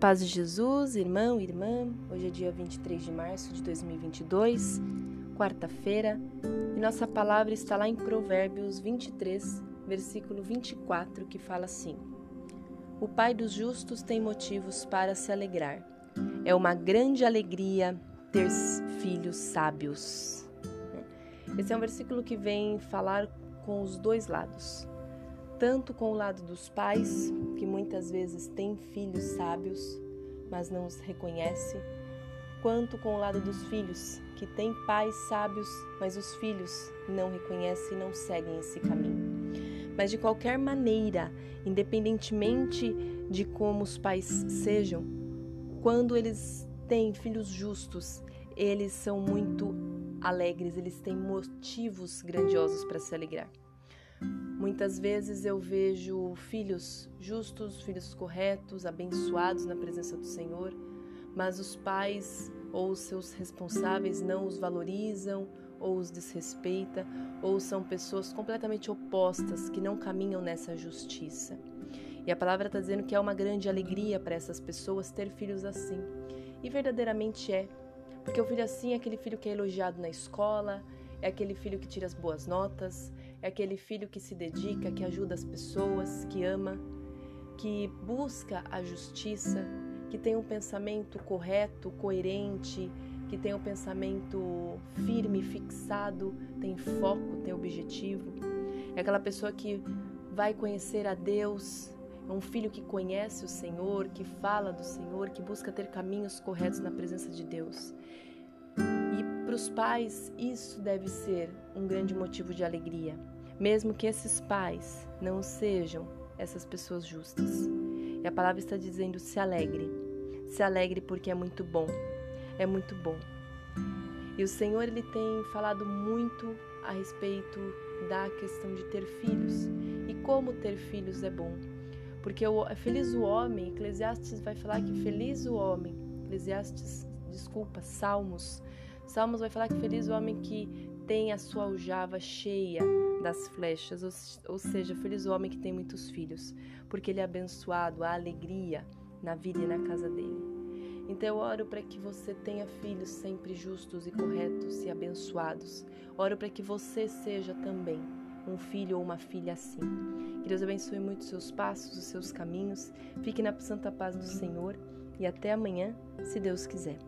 paz de Jesus, irmão irmã. Hoje é dia 23 de março de 2022, quarta-feira, e nossa palavra está lá em Provérbios 23, versículo 24, que fala assim: O pai dos justos tem motivos para se alegrar. É uma grande alegria ter filhos sábios. Esse é um versículo que vem falar com os dois lados tanto com o lado dos pais, que muitas vezes têm filhos sábios, mas não os reconhece, quanto com o lado dos filhos, que têm pais sábios, mas os filhos não reconhecem e não seguem esse caminho. Mas de qualquer maneira, independentemente de como os pais sejam, quando eles têm filhos justos, eles são muito alegres, eles têm motivos grandiosos para se alegrar. Muitas vezes eu vejo filhos justos, filhos corretos, abençoados na presença do Senhor, mas os pais ou os seus responsáveis não os valorizam ou os desrespeita, ou são pessoas completamente opostas que não caminham nessa justiça. E a palavra está dizendo que é uma grande alegria para essas pessoas ter filhos assim. E verdadeiramente é. Porque o filho assim é aquele filho que é elogiado na escola, é aquele filho que tira as boas notas, é aquele filho que se dedica, que ajuda as pessoas, que ama, que busca a justiça, que tem um pensamento correto, coerente, que tem um pensamento firme, fixado, tem foco, tem objetivo. É aquela pessoa que vai conhecer a Deus, é um filho que conhece o Senhor, que fala do Senhor, que busca ter caminhos corretos na presença de Deus. E para os pais, isso deve ser um grande motivo de alegria mesmo que esses pais não sejam essas pessoas justas. E a palavra está dizendo: se alegre. Se alegre porque é muito bom. É muito bom. E o Senhor ele tem falado muito a respeito da questão de ter filhos e como ter filhos é bom. Porque o, é feliz o homem, Eclesiastes vai falar que feliz o homem, Eclesiastes, desculpa, Salmos. Salmos vai falar que feliz o homem que tem a sua aljava cheia das flechas, ou, seja, feliz o homem que tem muitos filhos, porque ele é abençoado, há alegria na vida e na casa dele. Então eu oro para que você tenha filhos sempre justos e corretos e abençoados. Oro para que você seja também um filho ou uma filha assim. Que Deus abençoe muito os seus passos, os seus caminhos. Fique na santa paz do Senhor e até amanhã, se Deus quiser.